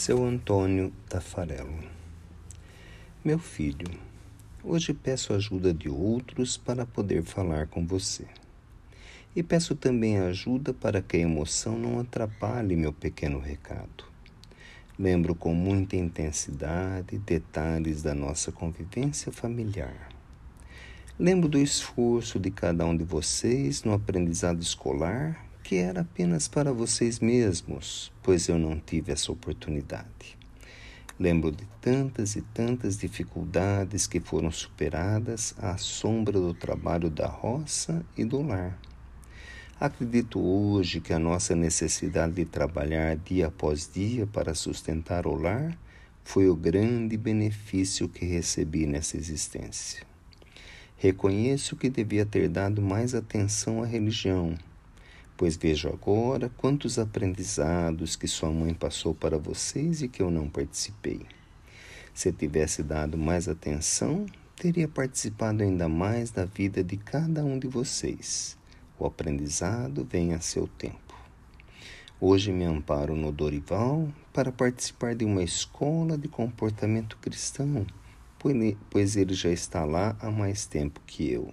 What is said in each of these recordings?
Seu Antônio Tafarello. Meu filho, hoje peço ajuda de outros para poder falar com você. E peço também ajuda para que a emoção não atrapalhe meu pequeno recado. Lembro com muita intensidade detalhes da nossa convivência familiar. Lembro do esforço de cada um de vocês no aprendizado escolar que era apenas para vocês mesmos, pois eu não tive essa oportunidade. Lembro de tantas e tantas dificuldades que foram superadas à sombra do trabalho da roça e do lar. Acredito hoje que a nossa necessidade de trabalhar dia após dia para sustentar o lar foi o grande benefício que recebi nessa existência. Reconheço que devia ter dado mais atenção à religião pois vejo agora quantos aprendizados que sua mãe passou para vocês e que eu não participei. Se tivesse dado mais atenção, teria participado ainda mais da vida de cada um de vocês. O aprendizado vem a seu tempo. Hoje me amparo no Dorival para participar de uma escola de comportamento cristão, pois ele já está lá há mais tempo que eu.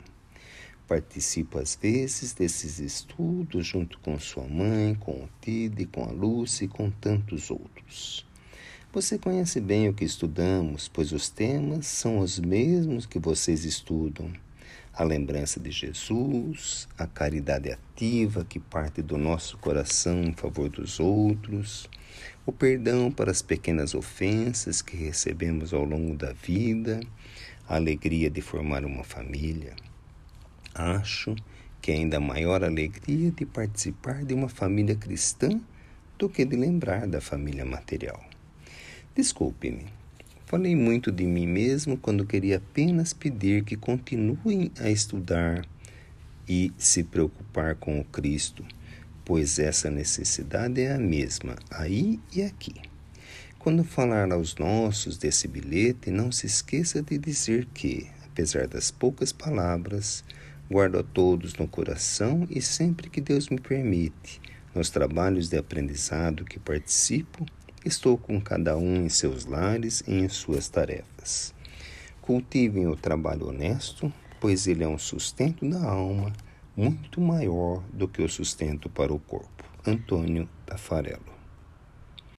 Participo às vezes desses estudos junto com sua mãe, com o Tide, com a Lúcia e com tantos outros. Você conhece bem o que estudamos, pois os temas são os mesmos que vocês estudam. A lembrança de Jesus, a caridade ativa que parte do nosso coração em favor dos outros, o perdão para as pequenas ofensas que recebemos ao longo da vida, a alegria de formar uma família. Acho que é ainda maior alegria de participar de uma família cristã do que de lembrar da família material. Desculpe-me, falei muito de mim mesmo quando queria apenas pedir que continuem a estudar e se preocupar com o Cristo, pois essa necessidade é a mesma aí e aqui. Quando falar aos nossos desse bilhete, não se esqueça de dizer que, apesar das poucas palavras, Guardo a todos no coração e sempre que Deus me permite, nos trabalhos de aprendizado que participo, estou com cada um em seus lares e em suas tarefas. Cultivem o trabalho honesto, pois ele é um sustento da alma muito maior do que o sustento para o corpo. Antônio Tafarello